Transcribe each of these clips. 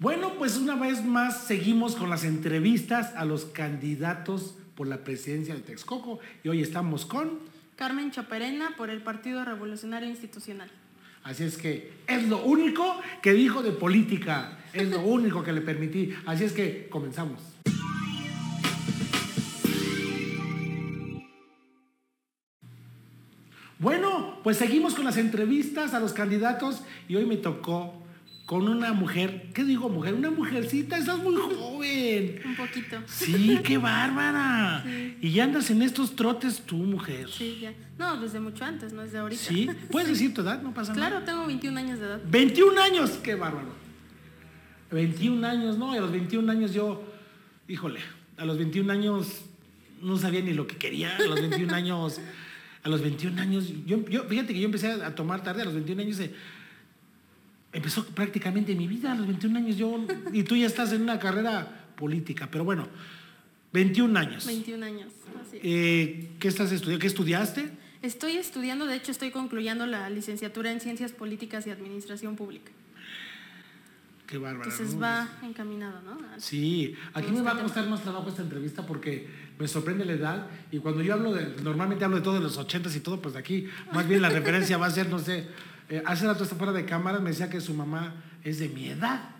Bueno, pues una vez más seguimos con las entrevistas a los candidatos por la presidencia de Texcoco y hoy estamos con... Carmen Chaperena por el Partido Revolucionario Institucional. Así es que es lo único que dijo de política, es lo único que le permití. Así es que comenzamos. Bueno, pues seguimos con las entrevistas a los candidatos y hoy me tocó con una mujer, ¿qué digo mujer? Una mujercita, estás muy joven. Un poquito. Sí, qué bárbara. Y ya andas en estos trotes tú, mujer. Sí, ya. No, desde mucho antes, no desde ahorita. Sí, puedes decir tu edad, no pasa nada. Claro, tengo 21 años de edad. 21 años, qué bárbaro. 21 años, no, y a los 21 años yo, híjole, a los 21 años no sabía ni lo que quería, a los 21 años, a los 21 años, yo, yo fíjate que yo empecé a tomar tarde, a los 21 años eh, empezó prácticamente mi vida, a los 21 años yo, y tú ya estás en una carrera política, pero bueno, 21 años. 21 años, así. Eh, ¿Qué estás estudiando? ¿Qué estudiaste? Estoy estudiando, de hecho estoy concluyendo la licenciatura en Ciencias Políticas y Administración Pública. Qué bárbaro. Entonces va encaminado, ¿no? Sí, aquí me va a costar más trabajo esta entrevista porque me sorprende la edad y cuando yo hablo de, normalmente hablo de todo de los ochentas y todo, pues de aquí más bien la referencia va a ser, no sé, eh, hace rato está fuera de cámara me decía que su mamá es de mi edad.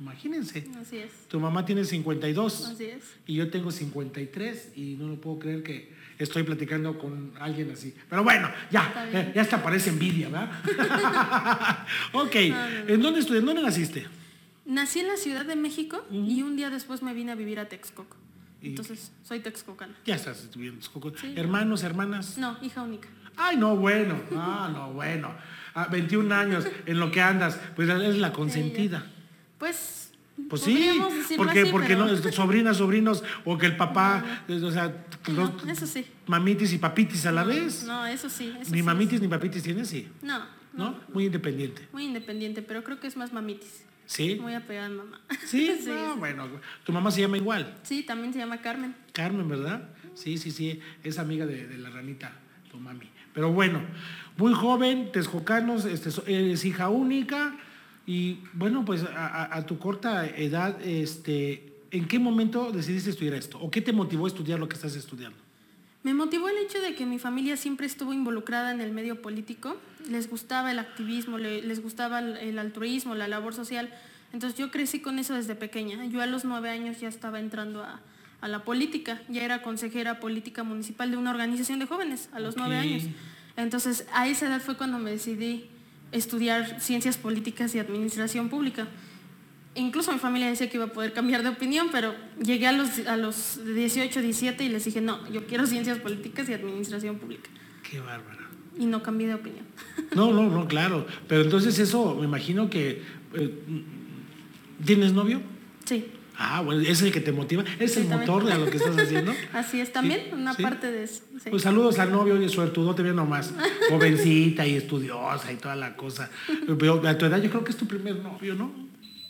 Imagínense. Así es. Tu mamá tiene 52. Así es. Y yo tengo 53 y no lo puedo creer que estoy platicando con alguien así. Pero bueno, ya, eh, ya hasta parece envidia, ¿verdad? ok, ¿en dónde estudias? ¿Dónde naciste? Nací en la Ciudad de México y un día después me vine a vivir a Texcoco. ¿Y Entonces, soy texcocana. Ya estás viviendo en Texcoco. Sí. ¿Hermanos, hermanas? No, hija única. Ay, no, bueno. Ah, no, bueno. A 21 años en lo que andas, pues es la consentida. Pues. Pues sí, porque, así, porque pero- no, sobrinas, sobrinos, o que el papá, o sea, No, eso sí. mamitis y papitis a la vez. No, eso sí. Eso Ni sí mamitis ni papitis tienes, sí. No, ¿No? Muy independiente. Muy independiente, pero creo que es más mamitis. ¿Sí? Muy apegada a mamá. ¿Sí? sí, No, sí. bueno. Tu mamá se llama igual. Sí, también se llama Carmen. Carmen, ¿verdad? Sí, sí, sí. Es amiga de, de la ranita, tu mami. Pero bueno, muy joven, texcocanos, este, eres hija única. Y bueno, pues a, tu corta edad, este, ¿en qué momento decidiste estudiar esto? ¿O qué te motivó a estudiar lo que estás estudiando? Me motivó el hecho de que mi familia siempre estuvo involucrada en el medio político. Les gustaba el activismo, le- les gustaba el altruismo, la labor social. Entonces yo crecí con eso desde pequeña. Yo a los nueve años ya estaba entrando a, a la política. Ya era consejera política municipal de una organización de jóvenes a los nueve años. Entonces a esa edad fue cuando me decidí estudiar ciencias políticas y administración pública. Incluso mi familia decía que iba a poder cambiar de opinión, pero llegué a los, a los 18, 17 y les dije, no, yo quiero ciencias políticas y administración pública. Qué bárbara. Y no cambié de opinión. No, no, no, claro. Pero entonces eso, me imagino que... eh, ¿Tienes novio? Sí, Ah, bueno, es el que te motiva, es el motor de lo que estás haciendo. así es también, Sí, una sí. parte de eso. sí. Pues saludos al novio, oye, suertudote bien nomás, jovencita y estudiosa y toda la cosa. Pero a tu edad yo creo que es tu primer novio, ¿no?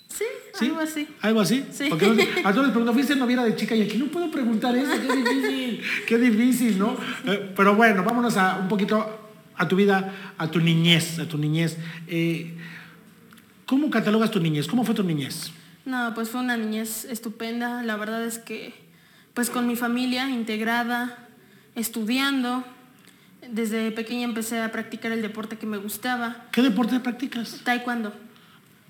sí, algo así. ¿Algo así? Sí. Porque no a todos les pregunto, ¿fuiste noviera de chica? Y aquí no puedo preguntar eso, qué difícil, qué difícil, ¿no? Eh, pero bueno, vámonos a un poquito a tu vida, a tu niñez, a tu niñez. Eh, ¿Cómo catalogas tu niñez? ¿Cómo fue tu niñez? No, pues fue una niñez estupenda. La verdad es que, pues con mi familia integrada, estudiando. Desde pequeña empecé a practicar el deporte que me gustaba, ¿Qué deporte practicas? taekwondo.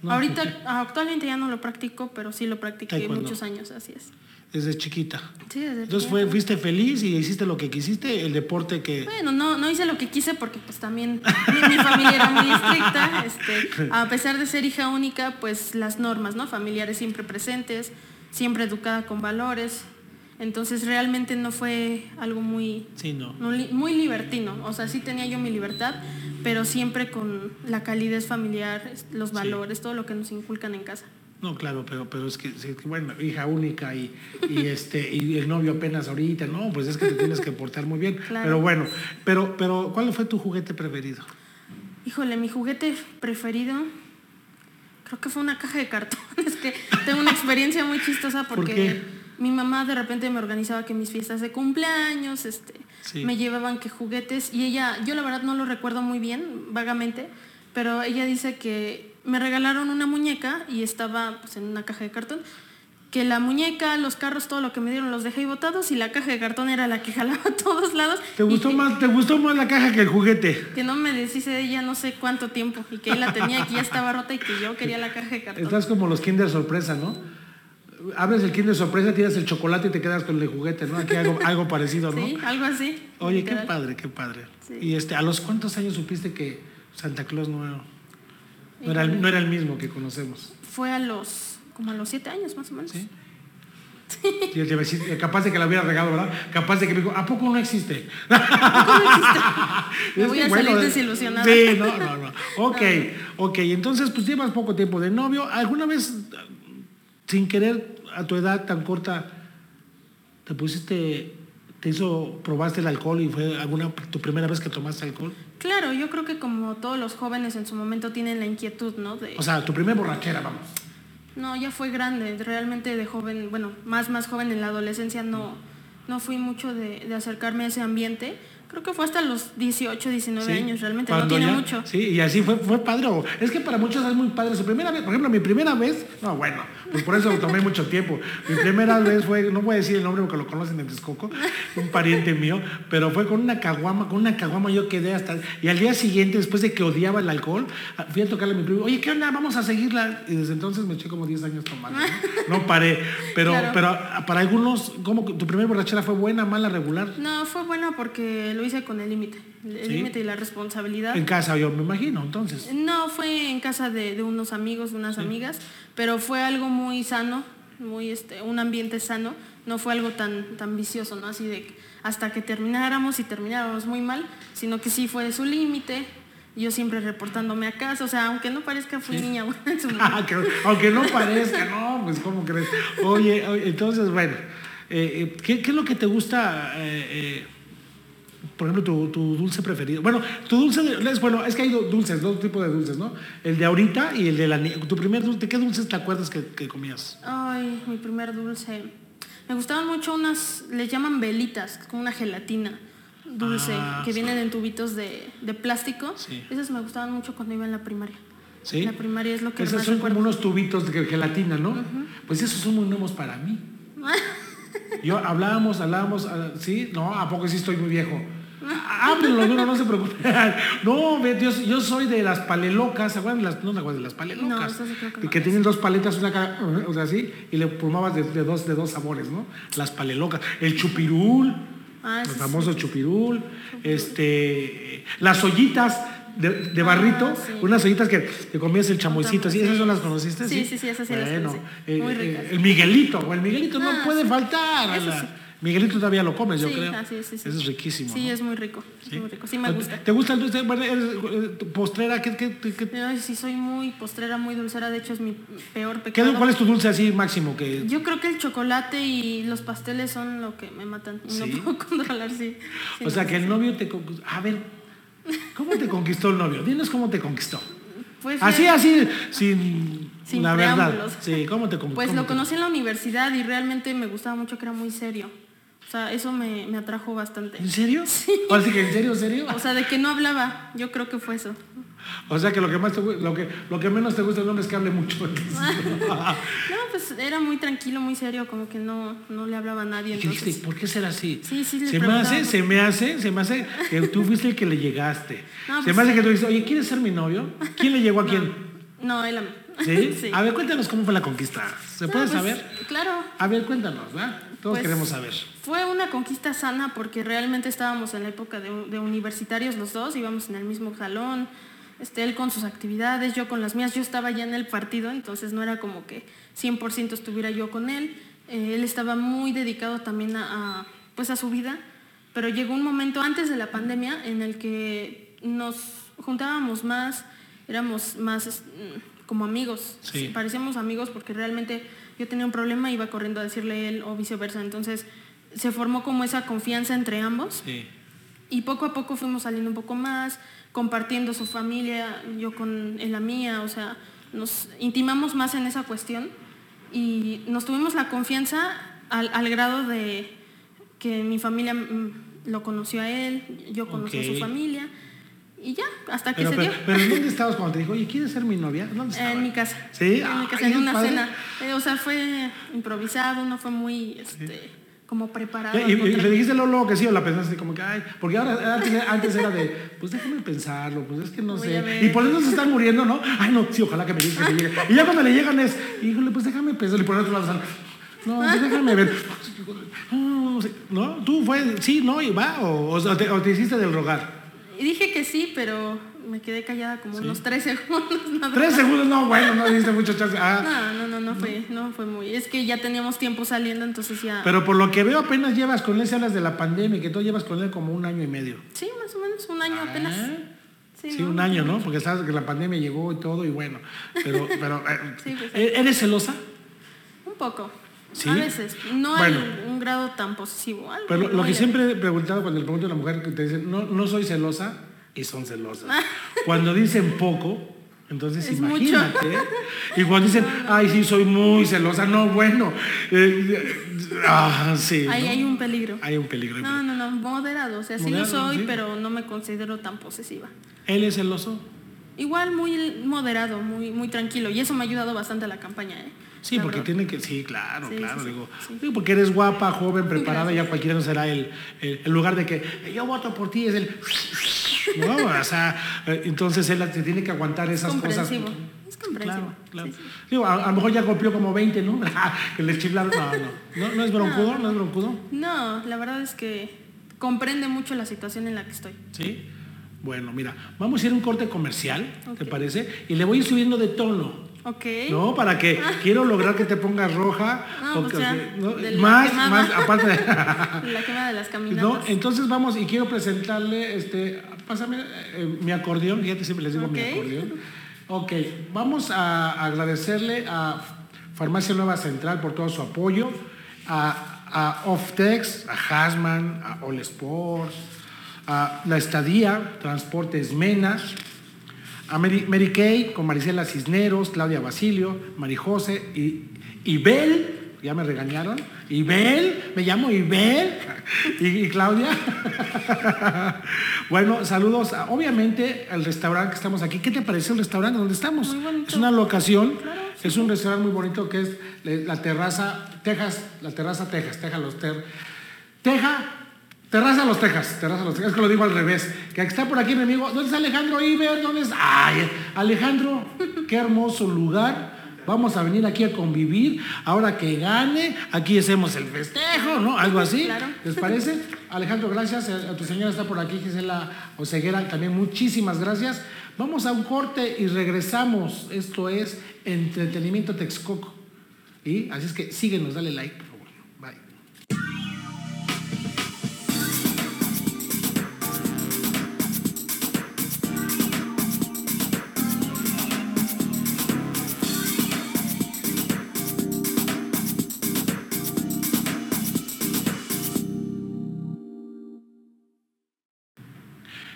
No, Ahorita, ¿por qué? actualmente ya no lo practico, pero sí lo practiqué Taekwondo. muchos años, así es. Desde chiquita. Sí, desde Entonces fue, fuiste feliz y hiciste lo que quisiste, el deporte que... Bueno, no, no hice lo que quise porque pues también mi, mi familia era muy estricta. Este, a pesar de ser hija única, pues las normas, ¿no? Familiares siempre presentes, siempre educada con valores. Entonces realmente no fue algo muy, Sí, no. muy libertino. O sea, sí tenía yo mi libertad, pero siempre con la calidez familiar, los Sí. valores, todo lo que nos inculcan en casa. No, claro, pero, pero es que, bueno, hija única y, y este y el novio apenas ahorita, no, pues es que te tienes que portar muy bien. Claro. Pero bueno, pero, pero ¿cuál fue tu juguete preferido? Híjole, mi juguete preferido creo que fue una caja de cartón. Es que tengo una experiencia muy chistosa ¿Por porque mi mamá de repente me organizaba que mis fiestas de cumpleaños, este, Sí. me llevaban que juguetes y ella, yo la verdad no lo recuerdo muy bien, vagamente, pero ella dice que me regalaron una muñeca y estaba pues, en una caja de cartón. Que la muñeca, los carros, todo lo que me dieron los dejé botados y la caja de cartón era la que jalaba a todos lados. ¿Te gustó, más, ¿Te gustó más la caja que el juguete? Que no me deshice de ella no sé cuánto tiempo y que él la tenía y que ya estaba rota y que yo quería la caja de cartón. Estás como los Kinder Sorpresa, ¿no? Abres el Kinder Sorpresa, tiras el chocolate y te quedas con el juguete, ¿no? Aquí algo, algo parecido, ¿no? Sí, algo así. Oye, qué padre, qué padre. Sí. Y este, ¿a los cuántos años supiste que Santa Claus no, no, era, el, no era el mismo que conocemos? Fue a los, como a los siete años más o menos. A decir, capaz de que la hubiera regado, ¿verdad? Capaz de que me dijo, ¿a poco no existe? Me Es voy que, a salir bueno, desilusionada. Sí, no, no, no. Ok, ok. Entonces, pues llevas poco tiempo de novio. ¿Alguna vez, sin querer, a tu edad tan corta, te pusiste, te hizo, probaste el alcohol y fue alguna tu primera vez que tomaste alcohol? Claro, yo creo que como todos los jóvenes en su momento tienen la inquietud, ¿no? De, O sea, tu primera borrachera, vamos. no, ya fue grande, realmente de joven, bueno, más más joven en la adolescencia no, no fui mucho de, de acercarme a ese ambiente. Creo que fue hasta los 18, 19 Sí, años, realmente no tiene ya- mucho. Sí, y así fue, fue padre. Es que para muchos es muy padre. Su primera vez, por ejemplo, mi primera vez, no, bueno, pues por eso tomé mucho tiempo. Mi primera vez fue, no voy a decir el nombre porque lo conocen en Texcoco, un pariente mío, pero fue con una caguama, con una caguama yo quedé hasta. Y al día siguiente, después de que odiaba el alcohol, fui a tocarle a mi primo, oye, ¿qué onda? Vamos a seguirla. Y desde entonces me eché como 10 años tomando. No, No paré. Pero, Claro. pero para algunos, ¿cómo tu primera borrachera fue buena, mala, regular? No, fue bueno porque lo hice con el límite, el Sí. límite y la responsabilidad. En casa, yo me imagino, entonces. No, fue en casa de, de unos amigos, de unas amigas, pero fue algo muy sano, muy este, un ambiente sano, no fue algo tan, tan vicioso, ¿no? Así de hasta que termináramos y termináramos muy mal, sino que sí fue de su límite, yo siempre reportándome a casa, o sea, aunque no parezca fui niña buena en su momento. Ah, que- aunque no parezca, no, pues ¿cómo crees? Oye, oye, entonces, bueno, eh, eh, ¿qué, qué es lo que te gusta, eh, eh, por ejemplo, tu, tu dulce preferido? Bueno, tu dulce, de- es, bueno, es que hay dos dulces, dos tipos de dulces, ¿no? El de ahorita y el de la Tu primer dulce, ¿de qué dulces te acuerdas que, que comías? Ay, mi primer dulce. Me gustaban mucho unas, les llaman velitas, como una gelatina dulce, Ah, que sí. vienen en tubitos de, de plástico. Sí. Esas me gustaban mucho cuando iba en la primaria. ¿Sí? La primaria es lo que Esos más son recuerdo. como unos tubitos de gelatina, ¿no? Pues esos son muy nuevos para mí. Yo hablábamos, hablábamos, ah, ¿sí? No, ¿a poco sí estoy muy viejo? Ah, Ábrelo, no, no se preocupe. No, yo, yo soy de las palelocas, ¿se acuerdan? de Las, no te acuerdas de las palelocas. No, que no. que tienen dos paletas, una cada, o sea, así, y le formabas de, de dos, de dos sabores, ¿no? Las palelocas. El chupirul, Ah, el sí. famoso chupirul, este, las ollitas de, de barrito, Ah, sí. unas ollitas que te comías el chamoycito, ¿sí? ¿Esas no las conociste? Sí, sí, sí, esas sí las bueno, conocí. eh, Muy eh, ricas. el Miguelito, o el Miguelito no Ah, puede sí. faltar. Miguelito todavía lo comes, yo creo. ah, sí, sí, sí. Eso es riquísimo. Sí, ¿no? es muy rico. es muy rico. Sí, me gusta. ¿Te gusta el dulce? Bueno, eres, eh, postrera, ¿qué, qué, qué- Ay, sí, soy muy postrera, muy dulcera. De hecho, es mi peor pecado. cuál es tu dulce así máximo? Que, Yo creo que el chocolate y los pasteles son lo que me matan. No puedo controlar, sí. O sea, que el novio te... A ver, ¿cómo te conquistó el novio? Dinos cómo te conquistó. Pues, Así, así, sin, Sin la verdad. Sí, ¿cómo te con- Pues cómo lo te- conocí en la universidad y realmente me gustaba mucho que era muy serio. O sea, eso me, me atrajo bastante. ¿En serio? Sí. Ahora sí que en serio, serio. O sea, de que no hablaba, yo creo que fue eso. O sea que lo que más te gu- lo que lo que menos te gusta del hombre es que hable mucho. No, pues era muy tranquilo, muy serio, como que no, no le hablaba a nadie. ¿Y qué dijiste? ¿Por qué será así? Sí, sí, se me hace, se me hace, se me hace que tú fuiste el que le llegaste. No, se pues- me hace que tú dices, oye, ¿quieres ser mi novio? ¿Quién le llegó a quién? no, él a mí. ¿Sí? Sí. A ver, cuéntanos cómo fue la conquista. ¿Se No, puede pues, saber? Claro. A ver, cuéntanos, ¿verdad? Todos Pues, queremos saber. Fue una conquista sana porque realmente estábamos en la época de, de universitarios los dos, íbamos en el mismo salón, este, él con sus actividades, yo con las mías, yo estaba ya en el partido, entonces no era como que 100% estuviera yo con él, Eh, él estaba muy dedicado también a, a, pues a su vida, pero llegó un momento antes de la pandemia en el que nos juntábamos más, éramos más mm, como amigos, Sí. parecíamos amigos porque realmente yo tenía un problema iba corriendo a decirle a él o viceversa, entonces se formó como esa confianza entre ambos. Sí. y poco a poco fuimos saliendo un poco más, compartiendo su familia, yo con la mía, o sea, nos intimamos más en esa cuestión y nos tuvimos la confianza al, al grado de que mi familia mm, lo conoció a él, yo conocí a su familia y ya, hasta que Pero, se pero, dio. pero ¿en dónde estabas cuando te dijo, oye, ¿quieres ser mi novia? ¿Dónde estaba? En mi casa. Sí, En mi casa, Ay, en una padre. cena. Eh, o sea, fue improvisado, no fue muy, este, como preparado. Y, y- al y le dijiste luego, luego que sí o la pensaste como que, ay, porque ahora antes, antes era de, pues déjame pensarlo, pues es que no Voy sé. Y por eso se están muriendo, ¿no? Ay, no, sí, ojalá que me diga que me llegue. Y ya cuando le llegan es, híjole, pues déjame pensarlo. Y por el otro lado están, no, pues déjame ver. No, sí, ¿no? Tú fue, sí, no, y va, o, o te, o te hiciste del rogar. Y dije que sí, pero me quedé callada como unos tres segundos. nada Tres segundos, no, bueno, no diste mucho chance. Ah, No, no, no, no fue, no fue muy. Es que ya teníamos tiempo saliendo, entonces ya. pero por lo que veo apenas llevas con él, se hablas de la pandemia, que tú llevas con él como un año y medio. Sí, más o menos un año apenas. Ah. Sí, Sí, ¿no? un año, ¿no? Porque sabes que la pandemia llegó y todo y bueno. Pero, pero eh, Sí, pues, ¿e- ¿eres celosa? Un poco. ¿Sí? A veces. No Bueno. hay un grado tan posesivo. algo Pero lo que siempre he preguntado cuando le pregunto a una mujer que te dicen, no, no soy celosa, y son celosas. Cuando dicen poco, entonces Es imagínate. Y cuando dicen, ay, sí, soy muy celosa, no, bueno. eh, ah, sí. Ahí ¿no? hay un peligro. Hay un peligro. No, no, no, moderado. O sea, sí lo Moderado, soy, sí. pero no me considero tan posesiva. ¿Él es celoso? Igual muy moderado, muy, muy tranquilo. Y eso me ha ayudado bastante a la campaña, ¿eh? Sí, porque tiene que, sí, claro, Sí, claro, sí, digo, sí. porque eres guapa, joven, preparada, ya cualquiera no será el, el, el lugar de que yo voto por ti, es el, no, o sea, eh, entonces él se tiene que aguantar esas cosas. Es comprensivo. Claro, claro. Digo, a, a lo mejor ya golpeó como 20, ¿no? que le chiflaron, no, no, no, no es broncudo, no es broncudo, No, la verdad es que comprende mucho la situación en la que estoy. ¿sí? Bueno, mira, vamos a ir a un corte comercial, ¿te parece? Y le voy a ir subiendo de tono. Ok. No, para que quiero lograr que te pongas roja. No, o pues que- ya, que- ¿no? Más, quemada. más, aparte de. La quema de las caminatas. No, entonces vamos y quiero presentarle, este, pásame eh, mi acordeón, fíjate, siempre les digo mi acordeón. Ok, vamos a agradecerle a Farmacia Nueva Central por todo su apoyo, a, a Oftex, a Hasman, a All Sports, a La Estadía, Transportes Mena, a Mary, Mary Kay con Marisela Cisneros, Claudia Basilio, Marijose y Ibel, ya me regañaron, Ibel, me llamo Ibel, y, y Claudia. bueno, saludos, a- obviamente al restaurante que estamos aquí. ¿Qué te parece el restaurante donde estamos? Es una locación, Claro, es un restaurante muy bonito que es le- la terraza Texas, la terraza Texas, Texas los ter, Teja, Terraza Los Texas, Terraza Los Texas, es que lo digo al revés. Que está por aquí mi amigo. ¿Dónde está Alejandro Iber? ¿Dónde está? Ay, Alejandro, qué hermoso lugar. Vamos a venir aquí a convivir. Ahora que gane, aquí hacemos el festejo, ¿no? Algo así. Claro. ¿Les parece? Alejandro, gracias. A a tu señora está por aquí, Gisela Oseguera, también muchísimas gracias. Vamos a un corte y regresamos. Esto es Entretenimiento Texcoco. Y así es que síguenos, dale like,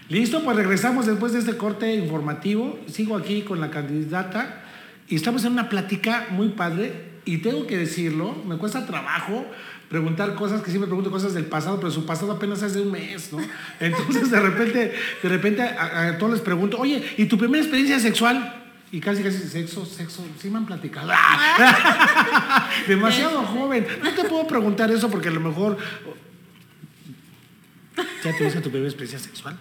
Listo, pues regresamos después de este corte informativo. Sigo aquí con la candidata y estamos en una plática muy padre y tengo que decirlo, me cuesta trabajo preguntar cosas que siempre pregunto cosas del pasado, pero su pasado apenas es de un mes, ¿no? Entonces de repente, de repente a, a todos les pregunto, oye, ¿y tu primera experiencia sexual? Y casi casi sexo, sexo, sí me han platicado. Demasiado joven. No te puedo preguntar eso porque a lo mejor ¿Ya tuviste tu primera experiencia sexual?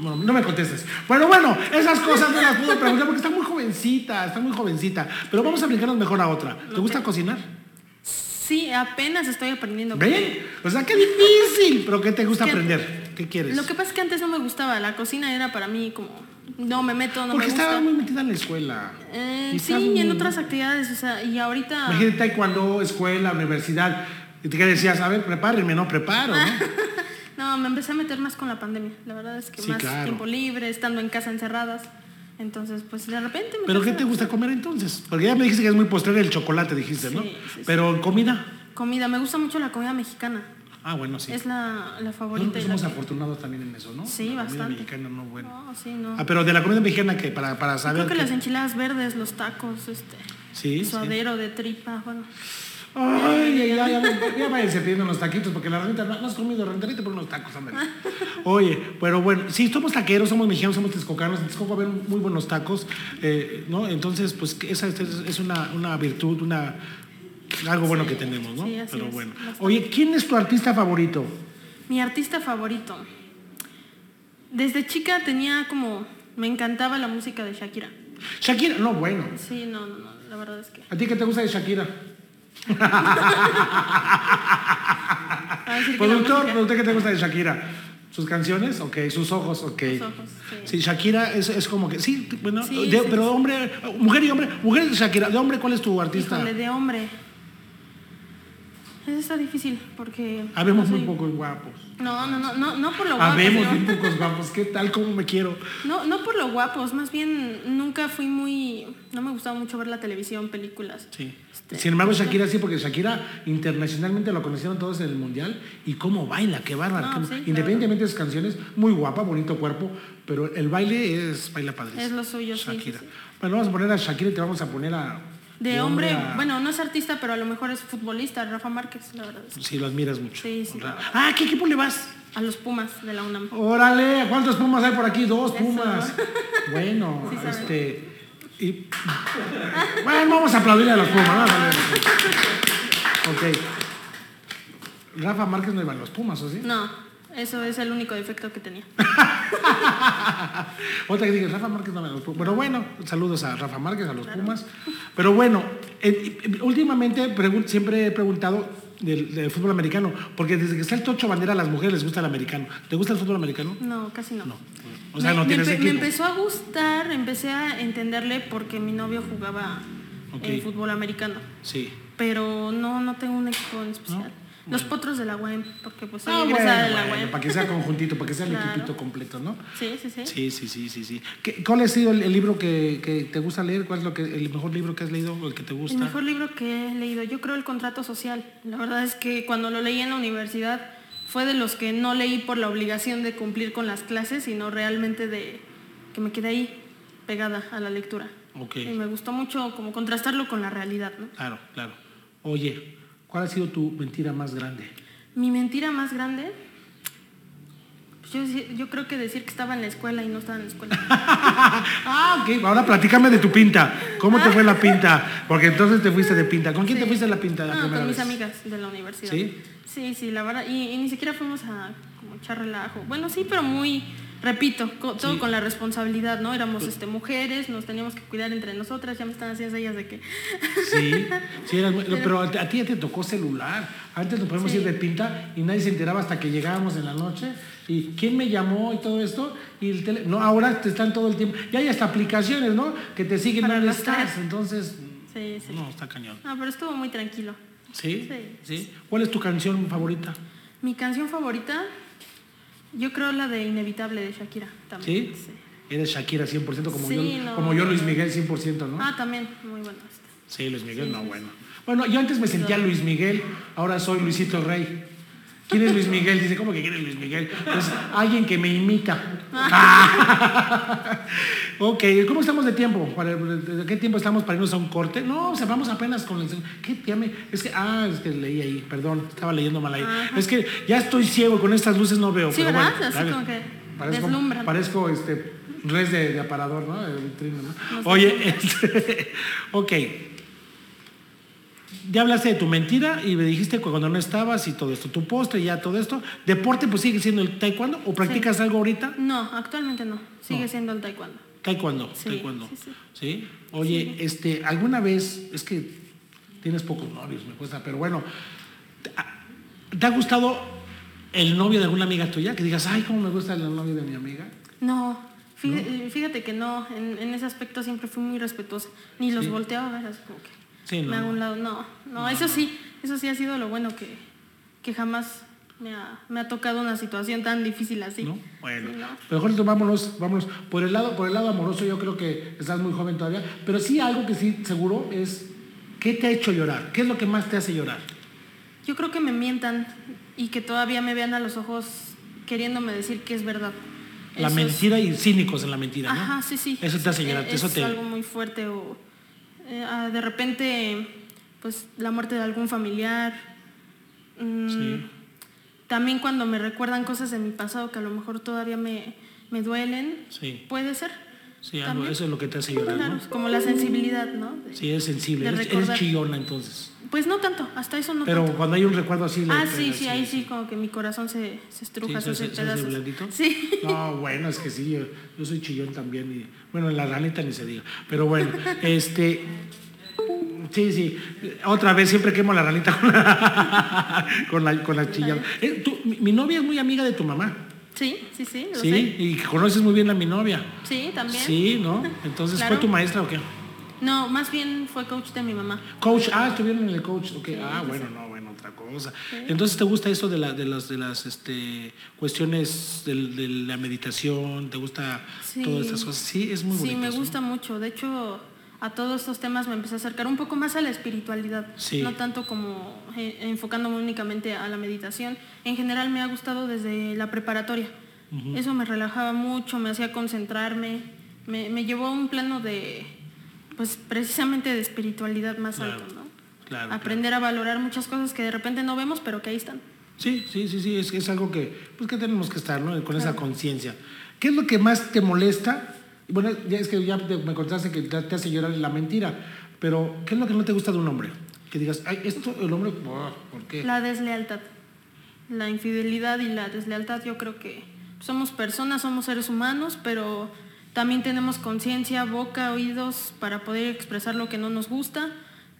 No, no me contestes. Bueno, bueno, esas cosas no las puedo preguntar porque está muy jovencita, está muy jovencita. Pero vamos a brincarnos mejor a otra. ¿Te gusta cocinar? Sí, apenas estoy aprendiendo. ¿Ven? O sea, qué difícil. ¿Pero qué te gusta aprender? ¿Qué quieres? Lo que pasa es que antes no me gustaba. La cocina era para mí como. No me meto, no porque me gusta. estaba muy metida en la escuela. Eh, sí, y en otras actividades. O sea, y ahorita. Imagínate taekwondo, escuela, universidad. Y te decías, a ver, prepárenme, no preparo, ¿no? No, me empecé a meter más con la pandemia. La verdad es que Sí, más claro. tiempo libre, estando en casa encerradas. Entonces, pues de repente me ¿Pero qué te gusta comer entonces? Porque ya me dijiste que es muy postre el chocolate, dijiste, ¿no? Sí, sí, sí. Pero comida. Comida, me gusta mucho la comida mexicana. Ah, bueno, sí. Es la, la favorita. la somos que- afortunados también en eso, ¿no? Sí, La comida bastante. mexicana, no, bueno. No, sí, no. Ah, pero de la comida mexicana, que Para, para Yo saber. Creo que las enchiladas verdes, los tacos, este, Sí, sí. suadero de tripa, bueno. Ay, ya, ya, ya, ya váyanse pidiendo unos taquitos porque la renta no, has comido renterita por unos tacos, hombre. Oye, pero bueno, sí, somos taqueros, somos mexicanos, somos texcocanos, en Texcoco haber muy buenos tacos, eh, ¿no? Entonces, pues esa es, una, una virtud, una algo bueno que tenemos, ¿no? sí, así pero bueno. Oye, ¿quién es tu artista favorito? Mi artista favorito. Desde chica tenía como. Me encantaba la música de Shakira. Shakira, no, bueno. Sí, no, no, no. La verdad es que. ¿A ti qué te gusta de Shakira? Productor, productor, ¿qué te gusta de Shakira? ¿Sus canciones? Ok, sus ojos, ok. Sus ojos, sí. Sí, Shakira es, es como que, sí, bueno, Sí, de- sí, pero hombre, mujer y hombre, mujer Shakira, de hombre, ¿cuál es tu artista? Híjole, de hombre. Eso está difícil porque. Habemos no muy pocos guapos. No, no, no, no, no por lo guapos. Habemos ¿no? muy pocos guapos, ¿qué tal? ¿Cómo me quiero? No, no por lo guapos, más bien nunca fui muy. No me gustaba mucho ver la televisión, películas. Sí. Este, Sin embargo, Shakira sí, porque Shakira internacionalmente lo conocieron todos en el mundial y cómo baila, qué bárbaro. No, sí, claro. Independientemente de sus canciones, muy guapa, bonito cuerpo, pero el baile es baila padrísimo. Es lo suyo, sí, Shakira. sí, sí. Bueno, vamos a poner a Shakira y te vamos a poner a. De hombre, a- bueno, no es artista, pero a lo mejor es futbolista, Rafa Márquez, la verdad. Sí, lo admiras mucho. Sí, sí. Ah, ¿qué equipo le vas? A los Pumas de la UNAM. Órale, ¿cuántos Pumas hay por aquí? Dos Eso. Pumas. Bueno, Sí este. y- Bueno, vamos a aplaudirle a los Pumas. vamos a. Ok. Rafa Márquez no iba a los Pumas, ¿o sí? No, eso es el único defecto que tenía. Otra que dije, Rafa Márquez no a los Pumas. Pero bueno, saludos a Rafa Márquez, a los Pumas. Pero bueno, eh, últimamente pregun- siempre he preguntado del, del fútbol americano, porque desde que está el Tocho Bandera a las mujeres les gusta el americano. ¿Te gusta el fútbol americano? No, casi no. No. O sea, me, no me tienes me equipo. empezó a gustar, empecé a entenderle porque mi novio jugaba Ok. en fútbol americano. Sí. Pero no, no tengo un equipo en especial. No, Los potros de la UEM, porque pues soy Ah, bueno, de la bueno, para que sea conjuntito, para que sea el Claro. equipito completo, ¿no? Sí, sí, sí. Sí, sí, sí, sí, sí. ¿Qué- ¿Cuál ha sido el, el libro que, que te gusta leer? ¿Cuál es lo que, el mejor libro que has leído o el que te gusta? El mejor libro que he leído, yo creo el contrato social. La verdad es que cuando lo leí en la universidad fue de los que no leí por la obligación de cumplir con las clases, sino realmente de que me quedé ahí pegada a la lectura. Ok. Y me gustó mucho como contrastarlo con la realidad, ¿no? Claro, claro. Oye, ¿cuál ha sido tu mentira más grande? Mi mentira más grande, pues yo, yo creo que decir que estaba en la escuela y no estaba en la escuela. ah, ok. Ahora platícame de tu pinta. ¿Cómo te fue la pinta? Porque entonces te fuiste de pinta. ¿Con quién te fuiste la pinta la No, primera con mis vez? amigas de la universidad. ¿Sí? Sí, sí, la verdad. Y, y ni siquiera fuimos a como echar relajo. Bueno, sí, pero muy, repito, todo Sí. con la responsabilidad, ¿no? Éramos este, mujeres, nos teníamos que cuidar entre nosotras, ya me están haciendo ellas de que... Sí, sí, eras pero a ti ya te tocó celular. Antes nos podemos Sí. ir de pinta y nadie se enteraba hasta que llegábamos en la noche. ¿Y quién me llamó y todo esto? Y el tele... No, ahora te están todo el tiempo. Ya hay hasta aplicaciones, ¿no? Que te siguen Para rastrear. estás. Entonces, Sí, sí. no, está cañón. No, pero estuvo muy tranquilo. ¿Sí? Sí. ¿Sí? ¿Cuál es tu canción favorita? Mi canción favorita, yo creo la de Inevitable de Shakira también. ¿Sí? Eres Shakira 100% como, Sí, yo, no, como yo Luis. Miguel 100%, ¿no? Ah, también, muy bueno. este. Sí, Luis Miguel, Sí, no, sí, bueno. Bueno, yo antes me sentía Luis Miguel, ahora soy Luisito Rey. ¿Quién es Luis Miguel? Dice, ¿cómo que quién es Luis Miguel? Pues alguien que me imita. ok, ¿cómo estamos de tiempo? ¿Para- ¿De qué tiempo estamos para irnos a un corte? No, o sea, vamos apenas con el... ¿Qué llame? Es que, ah, es que leí ahí, perdón, estaba leyendo mal ahí. Ajá. Es que ya estoy ciego, con estas luces no veo. Sí, pero ¿verdad? bueno, Así dale. como que Parezco, parezco este, res de, de aparador, ¿no? De vitrina, ¿no? Oye, este, ok. Ya hablaste de tu mentira y me dijiste que cuando no estabas y todo esto, tu postre y ya todo esto. ¿Deporte pues sigue siendo el taekwondo o practicas algo ahorita? No, actualmente no. Sigue No. siendo el taekwondo. Taekwondo, Sí, taekwondo. sí, sí. ¿Sí? Oye, este, ¿alguna vez, es que tienes pocos novios, me cuesta, pero bueno, ¿te ha- ¿te ha gustado el novio de alguna amiga tuya? Que digas, ay, cómo me gusta el novio de mi amiga. No, fíjate, fíjate que no, en, en ese aspecto siempre fui muy respetuosa. Ni los volteaba a ver, así como que Sí, no. me hago a un lado. No, no, eso sí, eso sí ha sido lo bueno que, que jamás me ha, me ha tocado una situación tan difícil así. ¿No? Bueno, Sí, no. mejor vámonos, vámonos. Por el lado, por el lado amoroso, yo creo que estás muy joven todavía, pero sí algo que sí seguro es ¿qué te ha hecho llorar? ¿Qué es lo que más te hace llorar? Yo creo que me mientan y que todavía me vean a los ojos queriéndome decir que es verdad. La Eso es- mentira y cínicos en la mentira, ¿no? Ajá, sí, sí. Eso te hace llorar, eso es te algo muy fuerte o eh, ah, de repente pues la muerte de algún familiar. Mm, Sí. También cuando me recuerdan cosas de mi pasado que a lo mejor todavía me, me duelen, Sí, puede ser. Sí, algo, eso es lo que te hace llorar, Claro, ¿no? como la sensibilidad, ¿no? De- Sí, es sensible, eres, eres chillona entonces. Pues no tanto, hasta eso no Pero tanto. cuando hay un recuerdo así... le Ah, sí, sí, ahí sí, como que mi corazón se, se estruja, Sí, se hace hace- se hace pedazos. blandito. Sí. No, bueno, es que sí, yo, yo soy chillón también. Y, bueno, la ranita ni se diga. Pero bueno, este. Sí, sí. Otra vez siempre quemo la ranita con la, con la, con la chillada. Eh, tú- mi, mi novia es muy amiga de tu mamá. Sí, sí, sí, lo Sí, sé. y conoces muy bien a mi novia. Sí, también. Sí, ¿no? Entonces, Claro. ¿fue tu maestra o qué? No, más bien fue coach de mi mamá. Coach, ah, estuvieron en el coach. ok. Sí, ah, sí, bueno, sí. no, bueno, otra cosa. Entonces, ¿te gusta eso de, la, de las, de las este, cuestiones de, la meditación? ¿Te gusta Sí. todas estas cosas? Sí, es muy Sí, bonito. me eso, ¿no? gusta mucho. De hecho, a todos estos temas me empecé a acercar un poco más a la espiritualidad. Sí. No tanto como eh, enfocándome únicamente a la meditación. En general me ha gustado desde la preparatoria. Eso me relajaba mucho, me hacía concentrarme. Me, me llevó a un plano de, pues precisamente de espiritualidad más Claro, alto, ¿no? claro, Aprender a valorar muchas cosas que de repente no vemos, pero que ahí están. Sí, sí, sí, sí, es, es algo que, pues que tenemos que estar, ¿no? Con esa conciencia. ¿Qué es lo que más te molesta? Bueno, ya es que ya me contaste que te, te hace llorar la mentira, pero ¿qué es lo que no te gusta de un hombre? Que digas, ay, esto, el hombre, oh, ¿por qué? La deslealtad. La infidelidad y la deslealtad, yo creo que somos personas, somos seres humanos, pero también tenemos conciencia, boca, oídos para poder expresar lo que no nos gusta,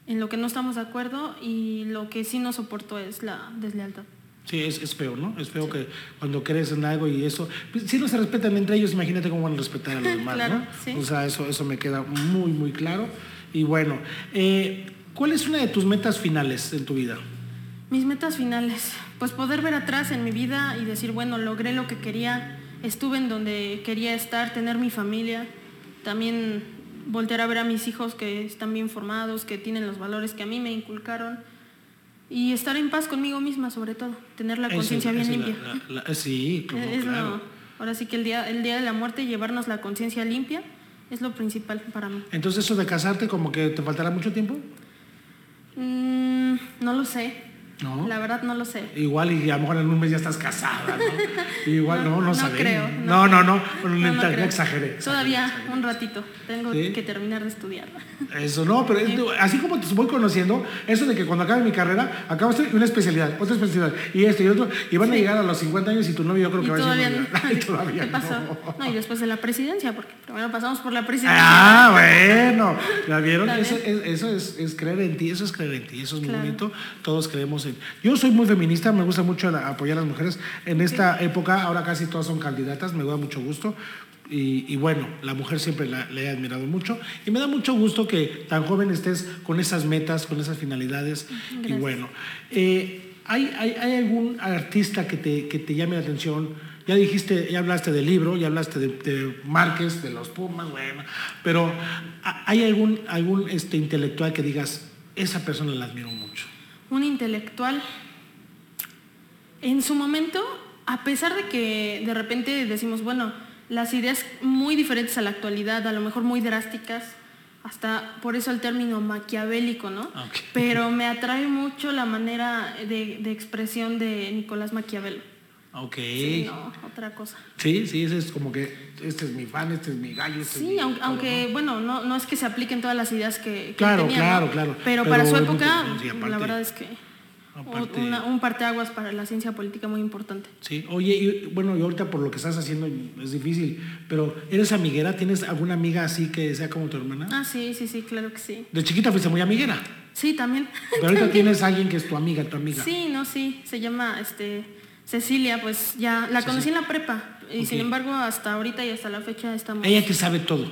en lo que no estamos de acuerdo y lo que sí nos soportó es la deslealtad. Sí, es, es feo, ¿no? Es feo que cuando crees en algo y eso, pues, si no se respetan entre ellos, imagínate cómo van a respetar a los demás, Claro, ¿no? sí. O sea, eso, eso me queda muy, muy claro. Y bueno, eh, ¿cuál es una de tus metas finales en tu vida? Mis metas finales, pues poder ver atrás en mi vida y decir, bueno, logré lo que quería, estuve en donde quería estar, tener mi familia, también voltear a ver a mis hijos que están bien formados, que tienen los valores que a mí me inculcaron y estar en paz conmigo misma sobre todo, tener la conciencia bien la- limpia. la- la- sí, como, es lo- claro. ahora sí que el día, el día de la muerte llevarnos la conciencia limpia es lo principal para mí. Entonces eso de casarte como que te faltará mucho tiempo. Mm, no lo sé, No. la verdad no lo sé. Igual y a lo mejor en un mes ya estás casada, ¿no? Igual no, no, No, no sabemos. creo, No, no, no no, no, No, no no creo. exageré. Todavía exageré, un ratito. Tengo ¿Sí? que terminar de estudiar. Eso no, pero es- así como te voy conociendo, eso de que cuando acabe mi carrera, acabo de una especialidad, otra especialidad, y esto y otro, y van a Sí. llegar a los 50 años y tu novio yo creo que va a decir, "Ay, todavía ¿Qué pasó? no". No, y después de la presidencia, porque primero pasamos por la presidencia. Ah, bueno, ¿la vieron? Eso, es, eso es, es creer en ti, eso es creer en ti, eso es muy Claro. bonito, todos creemos en... Yo soy muy feminista, me gusta mucho la- apoyar a las mujeres. En esta época, ahora casi todas son candidatas, me da mucho gusto. Y, y bueno, la mujer siempre la, la he admirado mucho. Y me da mucho gusto que tan joven estés con esas metas, con esas finalidades. Y bueno, eh, ¿hay, hay, hay algún artista que te, que te llame la atención? Ya dijiste, ya hablaste del libro, ya hablaste de, de Márquez, de los Pumas, bueno, pero ¿ha- ¿hay algún, algún este, intelectual que digas, esa persona la admiro mucho? Un intelectual. En su momento, a pesar de que de repente decimos, bueno, las ideas muy diferentes a la actualidad, a lo mejor muy drásticas, hasta por eso el término maquiavélico, ¿no? Ok. Pero me atrae mucho la manera de, de expresión de Nicolás Maquiavelo. Ok. Sí, no, otra cosa. Sí, sí, ese es como que este es mi fan, este es mi gallo. Este es Sí, mi aunque, todo, aunque, ¿no? bueno, no, no es que se apliquen todas las ideas que, que Claro, tenía, claro, ¿no? claro. Pero, Pero para su es época, importante, sí, aparte- la verdad es que aparte- una- un parteaguas para la ciencia política muy importante. Sí, oye, y, bueno, y ahorita por lo que estás haciendo es difícil, pero ¿eres amiguera? ¿Tienes alguna amiga así que sea como tu hermana? Ah, sí, sí, sí, claro que sí. De chiquita fuiste muy amiguera, Sí, también. pero ahorita tienes alguien que es tu amiga, tu amiga. Sí, no, sí, se llama este Cecilia, pues ya la conocí en la prepa y sin embargo hasta ahorita y hasta la fecha estamos. Ella te sabe todo.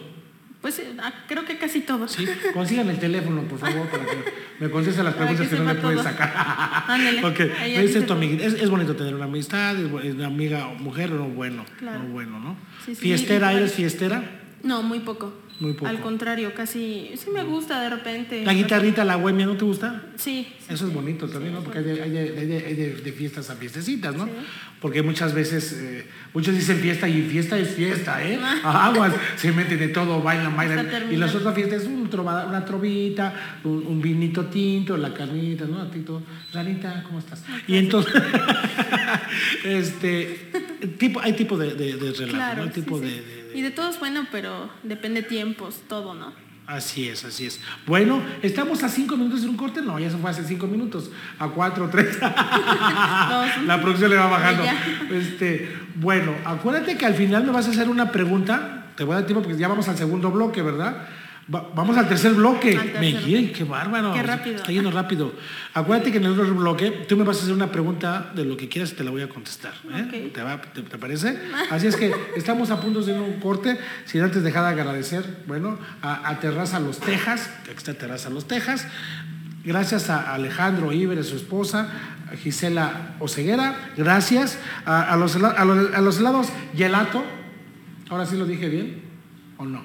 Pues eh, ah, creo que casi todo. Sí, consigan el teléfono, por favor, para que me conteste las preguntas que que, no puedes todo. sacar. Ándele, Ok, ella me dice dice tu. Es, es bonito tener una amistad, es es una amiga o mujer, no bueno, Claro. no bueno, ¿no? Sí, sí, ¿Fiestera? ¿Eres fiestera? No, muy poco. Muy poco. Al contrario, casi, sí me gusta de repente. La guitarrita, la bohemia, ¿no te gusta? Sí. sí, Eso es sí. bonito también, ¿no? Porque hay de, hay de- hay de- hay de- de fiestas a fiestecitas, ¿no? Sí. Porque muchas veces, eh, muchos dicen fiesta y fiesta es fiesta, ¿eh? Ah. Aguas, se meten de todo, bailan, bailan. Y las otras fiestas es un trova- una trovita, un, un vinito tinto, la carnita, ¿no? A ti todo. Ranita, ¿cómo estás? Y entonces, este, tipo, hay tipo de, Claro. ¿no? Hay tipo de- de Y de todos, bueno, pero depende tiempos, todo, ¿no? Así es, así es. Bueno, estamos a cinco minutos de un corte. No, ya se fue hace cinco minutos. A cuatro, tres. La producción le va bajando. Este, bueno, acuérdate que al final me vas a hacer una pregunta. Te voy a dar tiempo porque ya vamos al segundo bloque, ¿verdad? Va- vamos al tercer bloque. Al tercer me qué bárbaro. Qué rápido. Está yendo rápido. Acuérdate que en el otro bloque tú me vas a hacer una pregunta de lo que quieras y te la voy a contestar. ¿eh? ¿Te, va- te- te parece? Así es que estamos a punto de hacer un corte. Sin antes dejar de agradecer, bueno, a, a Terraza Los Tejas, que aquí está Terraza Los Tejas. Gracias a Alejandro Iber, su esposa, a Gisela Oceguera. Gracias a, a los, a, los, a los helados Gelato. Ahora sí lo dije bien, ¿o no?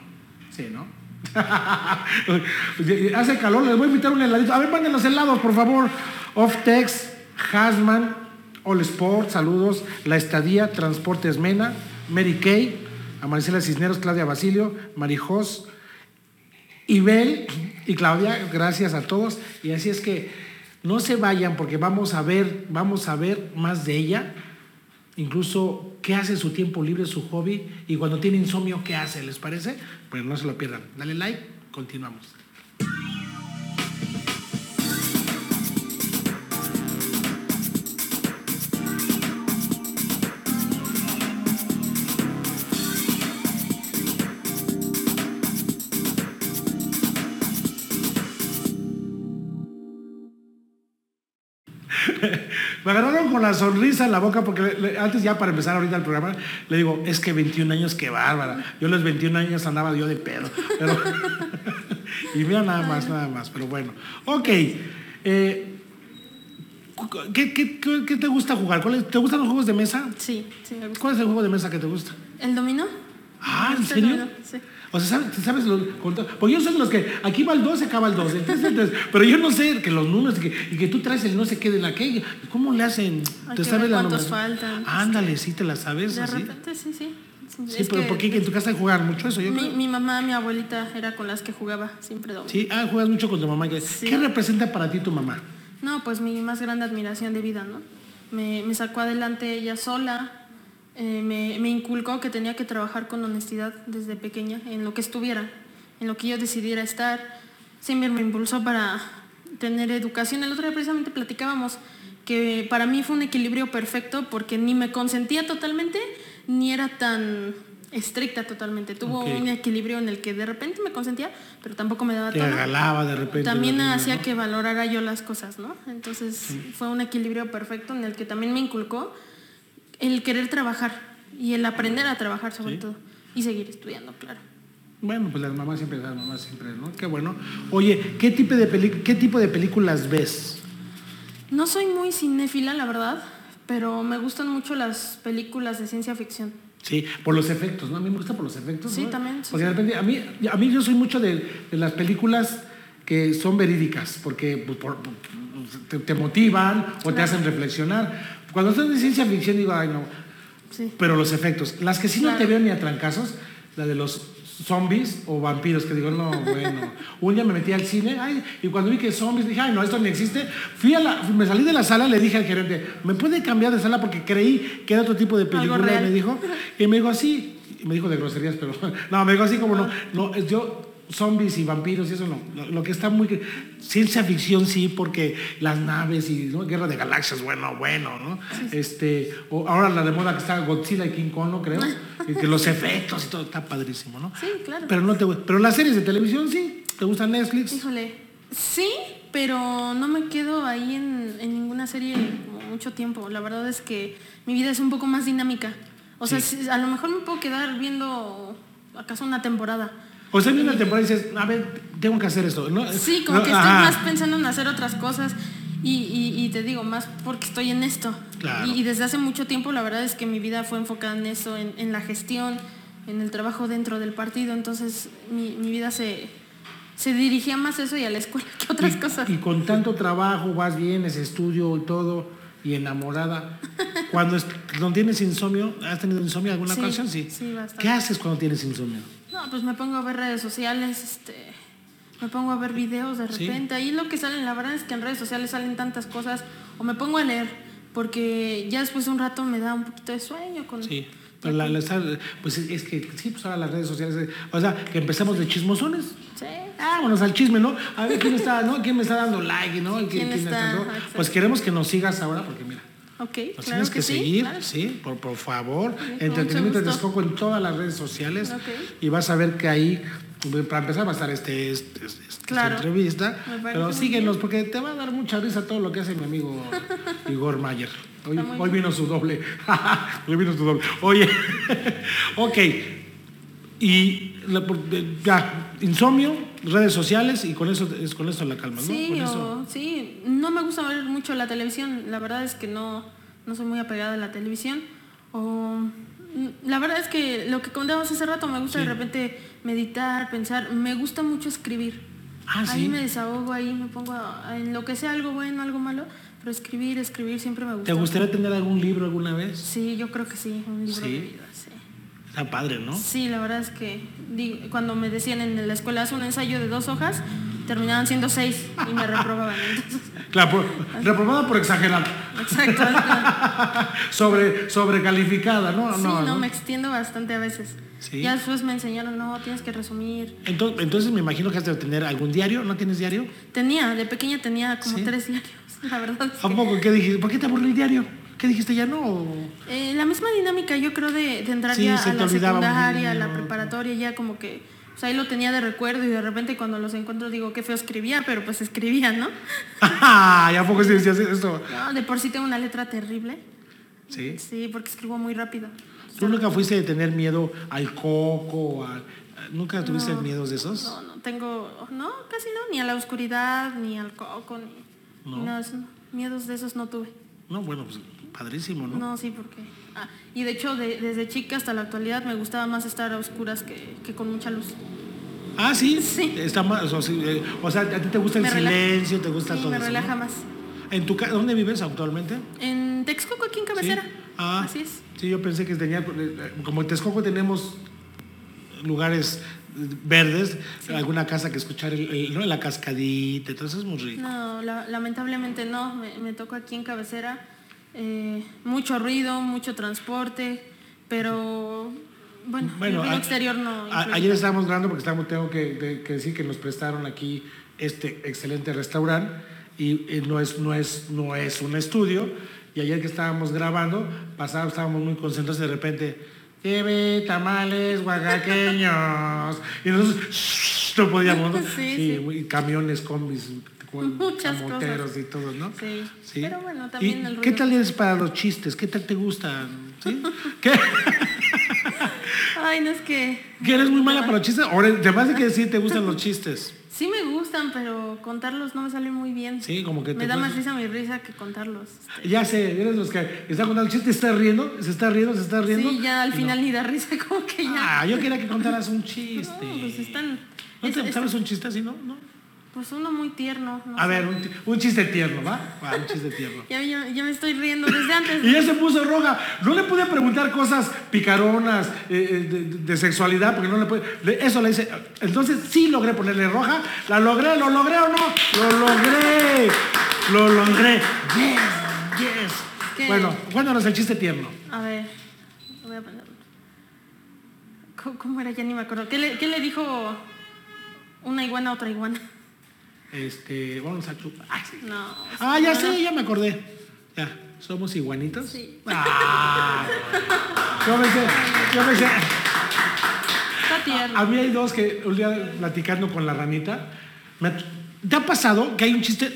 Sí, ¿no? Hace calor, les voy a invitar un heladito. A ver, manden los helados, por favor. Oftex, Hasman, All Sport, saludos. La Estadía, Transportes Mena, Mary Kay, a Maricela Cisneros, Claudia Basilio, Marijos, Ibel y Claudia, gracias a todos. Y así es que no se vayan porque vamos a ver, vamos a ver más de ella. Incluso qué hace su tiempo libre, su hobby, y cuando tiene insomnio, qué hace, ¿les parece? Pues no se lo pierdan. Dale like, continuamos. Me agarraron con la sonrisa en la boca porque le- le- antes ya para empezar ahorita el programa le digo, es que 21 años, qué bárbara. Yo a los 21 años andaba yo de pedo. Pero, y mira nada más, nada más. Pero bueno. Ok. eh, ¿qué, qué, qué- qué te gusta jugar? ¿Cuál es- ¿Te gustan los juegos de mesa? Sí, sí, me gusta. ¿Cuál es el juego de mesa que te gusta? ¿El dominó? Ah, ¿en serio? Sí. O sea, ¿sabes? ¿sabes los, porque yo soy de los que aquí va el 2, se acaba el 2. Entonces, entonces, pero yo no sé que los números y que, y que tú traes el no sé qué de la que. ¿Cómo le hacen? Hay ¿Te sabes la cuántos faltan. Ándale, sí te la sabes. De así. repente, sí, sí. Sí, Es pero que ¿por qué en tu casa jugar mucho eso? Yo Mi, creo. mi mamá, mi abuelita era con las que jugaba siempre dominó. Sí, ah, juegas mucho con tu mamá. ¿Qué, Sí. ¿Qué representa para ti tu mamá? No, pues mi más grande admiración de vida, ¿no? Me, me sacó adelante ella sola, eh, me, me inculcó que tenía que trabajar con honestidad desde pequeña, en lo que estuviera, en lo que yo decidiera estar. Siempre me impulsó para tener educación. El otro día precisamente platicábamos que para mí fue un equilibrio perfecto porque ni me consentía totalmente, ni era tan estricta totalmente. Tuvo un equilibrio en el que de repente me consentía, pero tampoco me daba Te tono. regalaba de repente. También hacía ¿no? que valorara yo las cosas, ¿no? Entonces fue un equilibrio perfecto en el que también me inculcó el querer trabajar y el aprender a trabajar sobre Sí. todo y seguir estudiando, claro. Bueno, pues las mamás siempre, las mamás siempre, ¿no? Qué bueno. Oye, ¿qué tipo de, peli- qué tipo de películas ves? No soy muy cinéfila, la verdad, pero me gustan mucho las películas de ciencia ficción. Sí, por los efectos, ¿no? A mí me gusta por los efectos. Sí, ¿no? también, sí, Porque de repente, a mí, a mí yo soy mucho de, de las películas que son verídicas, porque pues, por- por- te, te motivan o te hacen reflexionar. Cuando son de ciencia ficción digo, ay no, Sí. pero los efectos. Las que sí no te veo ni a trancazos, la de los zombies o vampiros, que digo, no, bueno. Un día me metí al cine, ay, y cuando vi que zombies, dije, ay, no, esto no existe. Fui a la, me salí de la sala, le dije al gerente, ¿me puede cambiar de sala? Porque creí que era otro tipo de película. Y me dijo, y me dijo así, y me dijo de groserías, pero no, me dijo así como no, no, es yo zombies y vampiros y eso no. Lo, lo que está muy ciencia ficción sí, porque las naves y ¿no? guerra de galaxias, bueno, bueno, ¿no? Este, o ahora la de moda que está Godzilla y King Kong, ¿no creo? y que los efectos y todo está padrísimo, ¿no? Sí, claro. Pero no te pero las series de televisión sí, ¿te gusta Netflix? Híjole, sí, pero no me quedo ahí en, en ninguna serie como mucho tiempo. La verdad es que mi vida es un poco más dinámica. O sea, Sí. a lo mejor me puedo quedar viendo acaso una temporada. O sea, viene una temporada y dices, a ver, tengo que hacer esto, ¿no? Sí, como No, que estoy ajá. más pensando en hacer otras cosas y, y- y te digo, más porque estoy en esto. Claro. Y, y desde hace mucho tiempo la verdad es que mi vida fue enfocada en eso, en, en la gestión, en el trabajo dentro del partido, entonces mi, mi vida se, se dirigía más a eso y a la escuela que otras cosas. Y con tanto trabajo, vas bien, ese estudio y todo, y enamorada. Cuando, es- cuando tienes insomnio, ¿has tenido insomnio alguna Sí, ocasión? Sí. sí, bastante. ¿Qué haces cuando tienes insomnio? No, pues me pongo a ver redes sociales, este, me pongo a ver videos de Sí. repente. Ahí lo que salen, la verdad es que en redes sociales salen tantas cosas, o me pongo a leer, porque ya después de un rato me da un poquito de sueño con... Sí. Pero la- la- pues es que sí, pues ahora las redes sociales, o sea, que empezamos de chismosones. Sí. Vámonos al chisme, ¿no? A ver quién está, ¿no? ¿Quién me está dando like, ¿no? ¿Quién está? ¿no? Pues queremos que nos sigas ahora, porque mira, Ok, nos claro tienes que, que, sí. seguir, claro. sí, por, por favor. con Entretenimiento de. Texcoco en todas las redes sociales. Y vas a ver que ahí, para empezar, va a estar este, este- este- esta Claro. entrevista. Pero síguenos, porque te va a dar mucha risa todo lo que hace mi amigo Igor Mayer. Hoy, hoy vino su doble. hoy vino su doble. Oye, ok. Y la- ya, insomnio, redes sociales y con eso es con eso la calma, ¿no? Sí, Con o- sí, no me gusta ver mucho la televisión, la verdad es que no, no soy muy apegada a la televisión. O, mm, la verdad es que lo que contábamos hace rato, me gusta Sí. de repente meditar, pensar, me gusta mucho escribir. Ah, ahí sí. me desahogo, ahí me pongo a- en lo que sea algo bueno, algo malo, pero escribir, escribir siempre me gusta. ¿Te gustaría tener algún libro alguna vez? Sí, yo creo que sí, un libro Sí. de vida, sí. Está padre, ¿no? Sí, la verdad es que cuando me decían en la escuela haz un ensayo de dos hojas, terminaban siendo seis y me reprobaban. Entonces, Claro, reprobada por exagerar. exacto. Sobre, sobrecalificada, ¿no? Sí, no, me extiendo bastante a veces. Sí. Ya después me enseñaron, no, tienes que resumir. Entonces, entonces me imagino que has de tener algún diario, ¿no tienes diario? Tenía, de pequeña tenía como Sí. tres diarios, la verdad. es ¿A que- poco? ¿Qué dijiste? ¿Por qué te aburrió el diario? ¿Qué dijiste ya no? Eh, la misma dinámica, yo creo, de, de entrar Sí, ya a la olvidaba secundaria, a la preparatoria, ya como que, o sea, ahí lo tenía de recuerdo y de repente cuando los encuentro digo, qué feo escribía, pero pues escribía, ¿no? ¿Y a poco sí decías esto? No, de por sí tengo una letra terrible. Sí. Sí, porque escribo muy rápido. ¿Tú nunca fuiste de tener miedo al coco? a- ¿Nunca tuviste No. miedos de esos? No, no tengo, no, casi no, ni a la oscuridad, ni al coco, ni, No. ni nada de eso, no. Miedos de esos no tuve. No, bueno, pues padrísimo, ¿no? No, sí, porque... ah, y de hecho, de- desde chica hasta la actualidad me gustaba más estar a oscuras que, que con mucha luz. Ah, sí. Sí. Está más, o, sea, eh, o sea, a ti te gusta el Me relaja. silencio, te gusta Sí, todo me eso, relaja ¿no? más. ¿En tu ¿Dónde vives actualmente? En Texcoco, aquí en Cabecera. ¿Sí? Ah, Así es. Sí, yo pensé que tenía, eh, como en Texcoco tenemos lugares verdes, alguna casa que escuchar el, el- ¿no? la cascadita, entonces es muy rico. No, la- lamentablemente no. Me, me tocó aquí en Cabecera. Eh, mucho ruido, mucho transporte, pero bueno, el ruido a- exterior no. influye ayer estábamos grabando porque estamos, tengo que, de- que decir que nos prestaron aquí este excelente restaurante y no, es, no, es, no es un estudio. Y ayer que estábamos grabando, pasaba, estábamos muy concentrados y de repente, lleve tamales oaxaqueños. Y nosotros no podíamos, ¿no? Sí, sí. muy- camiones, combis, Muchas cosas. y todo, ¿no? Sí. Sí. Pero bueno, ¿Y también el ruido. ¿Qué tal eres para los chistes? ¿Qué tal te gustan? ¿Sí? ¿Qué? Ay, no es que. ¿Que eres muy mala para los chistes? Ahora, además de que sí te gustan los chistes. Sí me gustan, pero contarlos no me salen muy bien. Sí, como que te Me da más risa mi risa que contarlos. este. Ya sé, eres los que están contando el chiste, está riendo, se está riendo, se está riendo. Sí, ya al no. final ni da risa, como que ya. Ah, yo quería que contaras un chiste. No, pues están. ¿No es- te es- sabes un chiste así, no? ¿No? Pues uno muy tierno. no A sé. ver, un, chiste tierno, ¿va? Un chiste tierno. Ya, ya- ya me estoy riendo desde antes. Y ya se puso roja. No le pude preguntar cosas picaronas eh, eh, de, de sexualidad, porque no le puede. le- Eso le dice. Entonces sí logré ponerle roja. La logré, lo logré o no. Lo logré. Lo logré. Yes, yes. ¿Qué? Bueno, cuéntanos el chiste tierno. A ver, voy a ponerlo. ¿Cómo, cómo era? Ya ni me acuerdo. ¿Qué le, qué le dijo una iguana a otra iguana? Este, vamos a chupar. Ay, sí. No. Ah, ya no, sé, ya me acordé. Ya, ¿somos iguanitos? Sí. Ah, yo pensé, yo pensé. Está tierno. A mí hay dos que un día platicando con la ranita. me- ¿Te ha pasado que hay un chiste?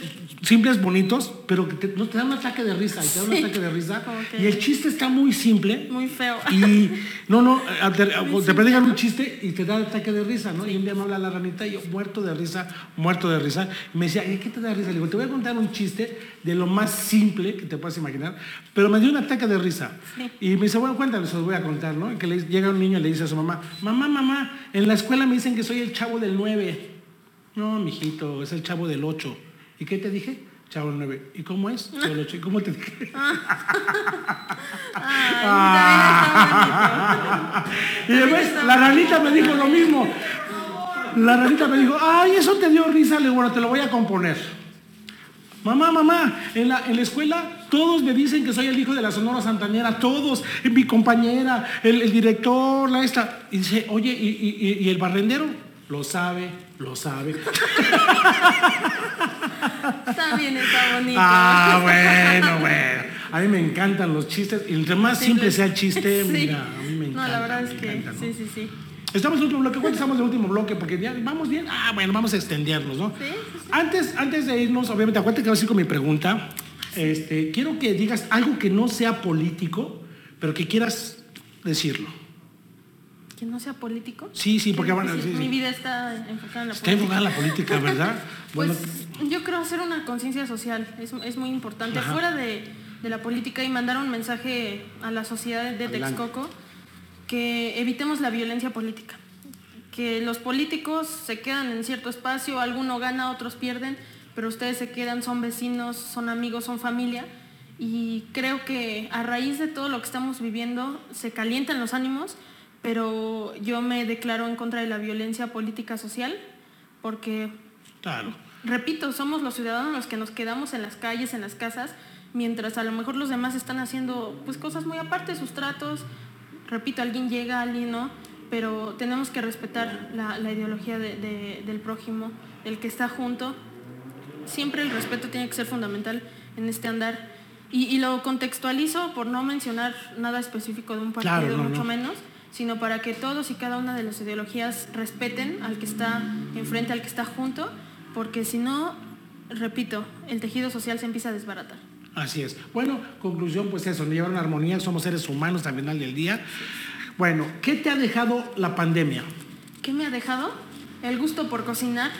simples, bonitos, pero que te, no, te dan un ataque de risa, y te dan un Sí. ataque de risa. Y el chiste está muy simple. Muy feo. Y no, no, a- te, te un chiste y te da ataque de risa, ¿no? Y un día me habla la ranita y yo muerto de risa, muerto de risa. Y me decía, ¿y qué te da risa? Le digo, te voy a contar un chiste de lo más simple que te puedas imaginar, pero me dio un ataque de risa. Sí. Y me dice, bueno, cuéntale, se los voy a contar, ¿no? Que le, llega un niño y le dice a su mamá, mamá, mamá, en la escuela me dicen que soy el chavo del 9. No, mijito, es el chavo del 8. ¿Y qué te dije? Chavo del 9. ¿Y cómo es? Chavo del 8. ¿Y cómo te dije? Ay, Y después la ranita me dijo lo mismo. La ranita me dijo, ay, eso te dio risa. Le digo, bueno, te lo voy a componer. Mamá, mamá, en la, en la escuela todos me dicen que soy el hijo de la Sonora Santanera, todos, mi compañera, el, el director, la esta. Y dice, oye, ¿y, y- y- y el barrendero? Lo sabe, lo sabe. Está bien, está bonito. Ah, bueno, bueno. A mí me encantan los chistes. Y entre más simple sea el chiste, Sí. mira, a mí me encanta. No, la verdad es que encanta, ¿no? sí, sí, sí. Estamos en el último bloque. ¿Cuánto estamos en el último bloque? Porque ya vamos bien. Ah, bueno, vamos a extendernos, ¿no? Sí, sí, sí. Antes, antes de irnos, obviamente, acuérdate que voy a decir con mi pregunta. Este, quiero que digas algo que no sea político, pero que quieras decirlo. Que no sea político. Sí, sí, porque bueno, sí, sí. Mi vida está enfocada en la Está política. enfocada en la política, ¿verdad? Pues Bueno, yo creo hacer una conciencia social, es, es muy importante. Ajá. Fuera de, de la política y mandar un mensaje a la sociedad de. Texcoco que evitemos la violencia política. Que los políticos se quedan en cierto espacio, alguno gana, otros pierden, pero ustedes se quedan, son vecinos, son amigos, son familia. Y creo que a raíz de todo lo que estamos viviendo se calientan los ánimos, pero yo me declaro en contra de la violencia política social porque claro. Repito, somos los ciudadanos los que nos quedamos en las calles, en las casas, mientras a lo mejor los demás están haciendo pues cosas muy aparte, sus tratos. Repito, alguien llega, alguien no, pero tenemos que respetar la, la ideología de- de- del prójimo, del que está junto. Siempre el respeto tiene que ser fundamental en este andar. Y, y lo contextualizo por no mencionar nada específico de un partido, Claro, no, mucho no. menos, sino para que todos y cada una de las ideologías respeten al que está enfrente, al que está junto, porque si no, repito, el tejido social se empieza a desbaratar. Así es. Bueno, conclusión, pues eso, llevar una armonía, somos seres humanos al final del día. Bueno, ¿qué te ha dejado la pandemia? ¿Qué me ha dejado? El gusto por cocinar,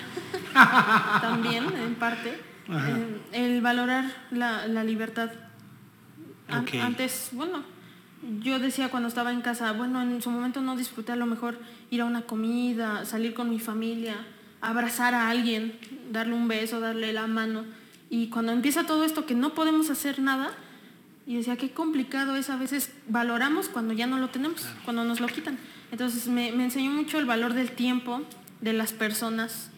también, en parte. Ajá. Eh, el valorar la, la libertad. Antes, bueno, yo decía cuando estaba en casa, bueno, en su momento no disfruté a lo mejor ir a una comida, salir con mi familia, abrazar a alguien, darle un beso, darle la mano. Y cuando empieza todo esto que no podemos hacer nada, y decía, qué complicado es, a veces valoramos cuando ya no lo tenemos, cuando nos lo quitan. Entonces me, me enseñó mucho el valor del tiempo, de las personas,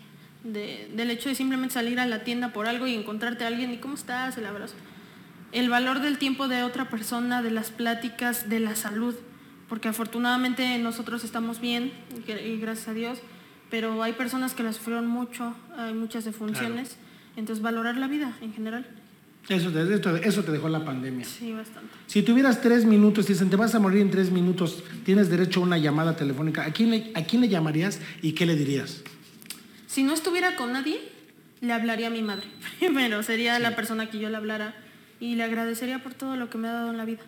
de- del hecho de simplemente salir a la tienda por algo y encontrarte a alguien y cómo estás, el abrazo. El valor del tiempo de otra persona, de las pláticas, de la salud, porque afortunadamente nosotros estamos bien, y gracias a Dios, pero hay personas que la sufrieron mucho, hay muchas defunciones, entonces valorar la vida en general. Eso te, eso te dejó la pandemia. Sí, bastante. Si tuvieras tres minutos, te dicen, te vas a morir en tres minutos, tienes derecho a una llamada telefónica, ¿a quién le, a quién le llamarías y qué le dirías? Si no estuviera con nadie, le hablaría a mi madre. Primero, sería la persona que yo le hablara y le agradecería por todo lo que me ha dado en la vida.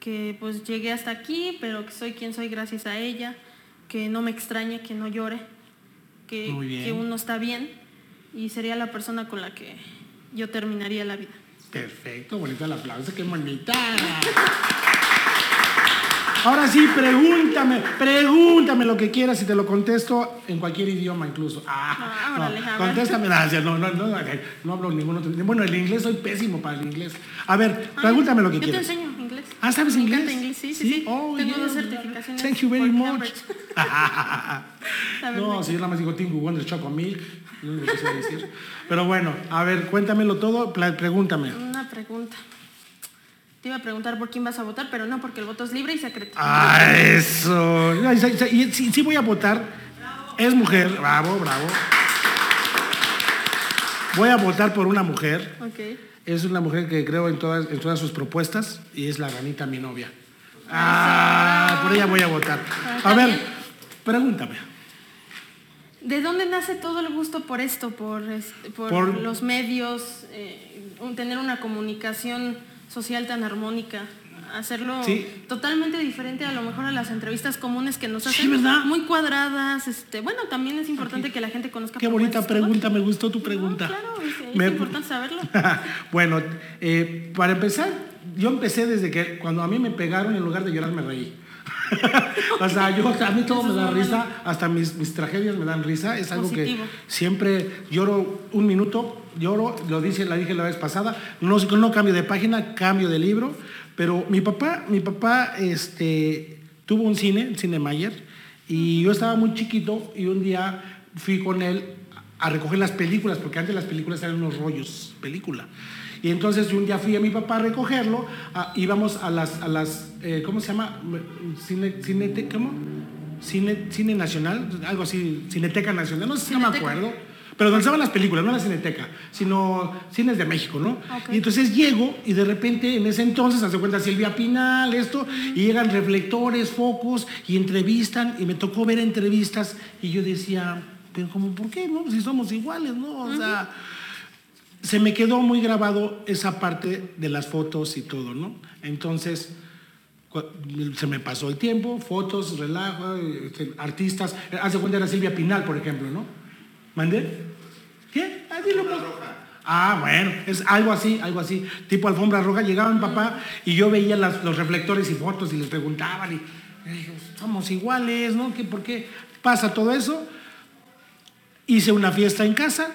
Que pues llegué hasta aquí, pero que soy quien soy gracias a ella, que no me extrañe, que no llore, que, que uno está bien y sería la persona con la que yo terminaría la vida. Perfecto, bonito el aplauso, qué bonita. Ahora sí, pregúntame, pregúntame lo que quieras y te lo contesto en cualquier idioma incluso. Ah, Ah, no, ver. contéstame, no, no, no, no, no hablo ningún otro. Bueno, el inglés soy pésimo para el inglés. A ver, pregúntame lo que yo quieras. te enseño inglés. Ah, ¿sabes Me inglés? encanta inglés, sí, sí, sí. Oh, Tengo yeah. dos certificaciones. Thank you very much. No, si yo nada más digo Tingu Wonder Choco Milk, sé decir. Pero bueno, a ver, cuéntamelo todo, pregúntame. Una pregunta. Te iba a preguntar por quién vas a votar, pero no, porque el voto es libre y secreto. Ah, eso. Y sí, sí voy a votar. Es mujer, bravo, bravo. Voy a votar por una mujer. Ok. Es una mujer que creo en todas, en todas sus propuestas y es la ganita, mi novia. Ah, por ella voy a votar. Ah, A ver, pregúntame. ¿De dónde nace todo el gusto por esto, por, este, por, Por- los medios, eh, tener una comunicación social tan armónica? Hacerlo Sí. totalmente diferente a lo mejor a las entrevistas comunes que nos Sí, hacen ¿verdad? muy cuadradas. Este, bueno, también es importante que la gente conozca. Qué bonita pregunta, me gustó tu pregunta. No, claro, es, importante saberlo. bueno, eh, para empezar, yo empecé desde que cuando a mí me pegaron, en lugar de llorar, me reí. o sea, yo, a mí todo Eso me da risa, hasta mis, mis tragedias me dan risa. Es algo Positivo. que siempre lloro un minuto, lloro, lo dije, la dije la vez pasada, no, no cambio de página, cambio de libro. Pero mi papá, mi papá este, tuvo un cine, el Cine Mayer, y yo estaba muy chiquito y un día fui con él a recoger las películas, porque antes las películas eran unos rollos, película. Y entonces un día fui a mi papá a recogerlo, a- íbamos a las, a las eh, ¿cómo se llama? Cine, cinete- ¿cómo? Cine, Cine Nacional, algo así, Cineteca Nacional, no sé, no me acuerdo. Pero donde estaban las películas, no la Cineteca, sino Cines de México, ¿no? Y entonces llego y de repente en ese entonces, hace cuenta Silvia Pinal, esto, y llegan reflectores, focos y entrevistan, y me tocó ver entrevistas y yo decía, pero como, ¿por qué? No, si somos iguales, ¿no? O sea, se me quedó muy grabado esa parte de las fotos y todo, ¿no? Entonces, se me pasó el tiempo, fotos, relajo, este, artistas. Hace cuenta era Silvia Pinal, por ejemplo, ¿no? ¿Mandé? ¿Qué? Ah, dilo, pues. Ah, bueno, es algo así, algo así, tipo alfombra roja. Llegaba mi papá y yo veía las- los reflectores y fotos y les preguntaban y, y digo, somos iguales, ¿no? ¿Qué, ¿Por qué pasa todo eso? Hice una fiesta en casa,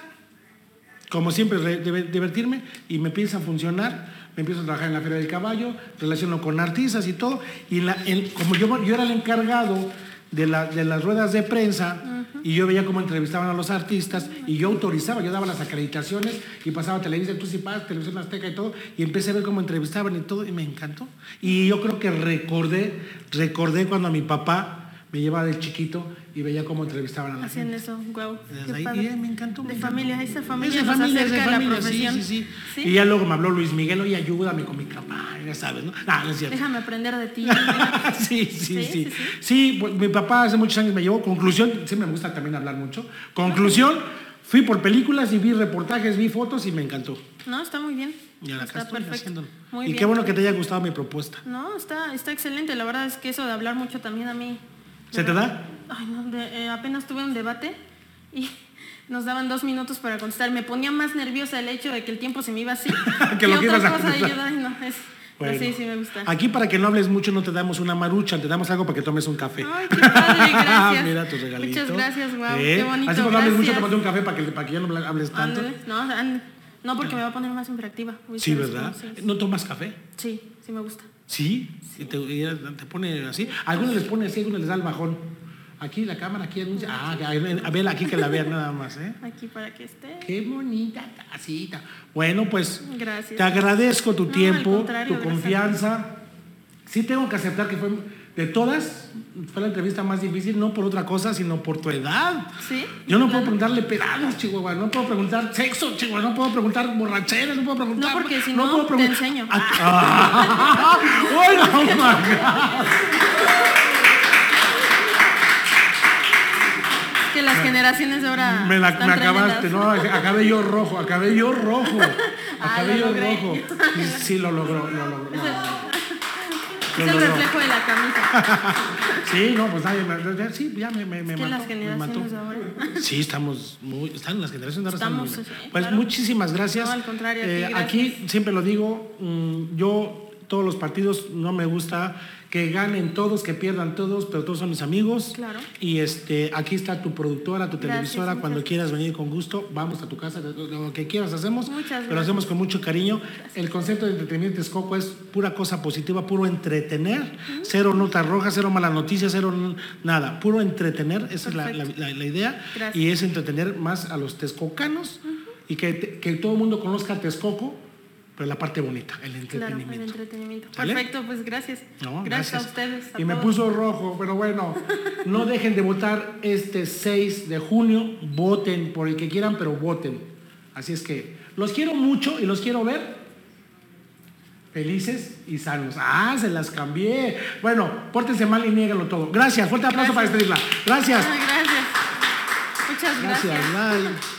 como siempre, re- diver- divertirme y me empieza a funcionar. Me empiezo a trabajar en la Feria del Caballo, relaciono con artistas y todo. Y la- como yo, yo era el encargado de, la- de las ruedas de prensa y yo veía cómo entrevistaban a los artistas y yo autorizaba, yo daba las acreditaciones y pasaba a Televisa, tú sí pasas, Televisión Azteca y todo. Y empecé a ver cómo entrevistaban y todo y me encantó. Y yo creo que recordé, recordé cuando a mi papá me llevaba de chiquito y veía cómo entrevistaban a la Hacían gente. eso, wow. Desde Qué ahí, padre. y, eh, me encantó. De familia, esa familia Es de nos familia, es de acerca a la familia, sí, sí, sí, ¿Sí? Y ya luego me habló Luis Miguel, oye, ayúdame con mi campaña, ya sabes, ¿no? No, no es cierto. Déjame aprender de ti. sí, sí, Sí, sí, sí, sí. sí. pues, mi papá hace muchos años me llevó. Conclusión, sí me gusta también hablar mucho. Conclusión, fui por películas y vi reportajes, vi fotos y me encantó. No, está muy bien. Y ahora acá está estoy perfecto. Muy y bien. qué bueno que te haya gustado mi propuesta. No, está, está excelente. La verdad es que eso de hablar mucho también a mí. ¿Se te da? Ay, no, de- eh, apenas tuve un debate y nos daban dos minutos para contestar. Me ponía más nerviosa el hecho de que el tiempo se me iba así. Que lo otra a cosa. yo, ay, no, es, sí, sí me gusta. Aquí para que no hables mucho no te damos una marucha, te damos algo para que tomes un café. Ay, qué padre, gracias. Mira tu regalito. Muchas gracias, guau, ¿Eh? qué bonito. Así cuando hables mucho, gracias. tómate un café para que, para que ya no hables tanto. No, no, porque me va a poner más interactiva. A Sí, ¿verdad? Sí, ¿No tomas café? sí, sí me gusta. Sí, y te, y te pone así. Algunos les pone así, algunos les da el bajón. Aquí la cámara, aquí anuncia. Ah, a ver, aquí que la vean nada más, ¿eh? Aquí para que esté. Qué bonita tacita. Bueno, pues Gracias. te agradezco tu No, tiempo, tu confianza. Sí tengo que aceptar que fue de todas, fue la entrevista más difícil, no por otra cosa, sino por tu edad. ¿Sí? Yo no puedo preguntarle pedadas, Chihuahua, no puedo preguntar sexo, Chihuahua, no puedo preguntar borracheras, no puedo preguntar. No, porque si no, puedo te enseño. Ah, ¡Ay, no, my God! Que las generaciones de ahora. Me, la, me acabaste, no, acabé yo rojo, acabé yo rojo, Ah, acabé lo yo logré. rojo. Sí, sí, lo logró, lo logró. no, Es el reflejo de la camisa. Sí, no, pues nadie me, sí, ya me, me, me Es que mató, las generaciones ahora. Sí, estamos muy, están las generaciones de ahora están muy Estamos, sí, Pues claro. muchísimas gracias. No, al contrario, a ti, Eh, gracias. aquí siempre lo digo, mm, yo todos los partidos no me gusta que ganen todos, que pierdan todos, pero todos son mis amigos. Claro. Y este, aquí está tu productora, tu Gracias, televisora, cuando gracias. quieras venir con gusto, vamos a tu casa, lo que quieras hacemos, Muchas pero gracias. hacemos con mucho cariño. El concepto de entretenimiento Texcoco es pura cosa positiva, puro entretener, cero notas rojas, cero malas noticias, cero nada, puro entretener, esa es la, la- idea, y es entretener más a los texcocanos y que, que todo el mundo conozca a Texcoco, pero la parte bonita, el Claro, el entretenimiento. entretenimiento. ¿Sale? Perfecto, pues gracias. No, gracias, a ustedes. a y me puso rojo, pero bueno, no dejen de votar este 6 de junio. Voten por el que quieran, pero voten. Así es que los quiero mucho y los quiero ver felices y sanos. Ah, se las cambié. Bueno, pórtense mal y niéganlo todo. Gracias. Fuerte aplauso para Gracias. despedirla. Gracias. Ah, gracias. Muchas gracias. Gracias, bye.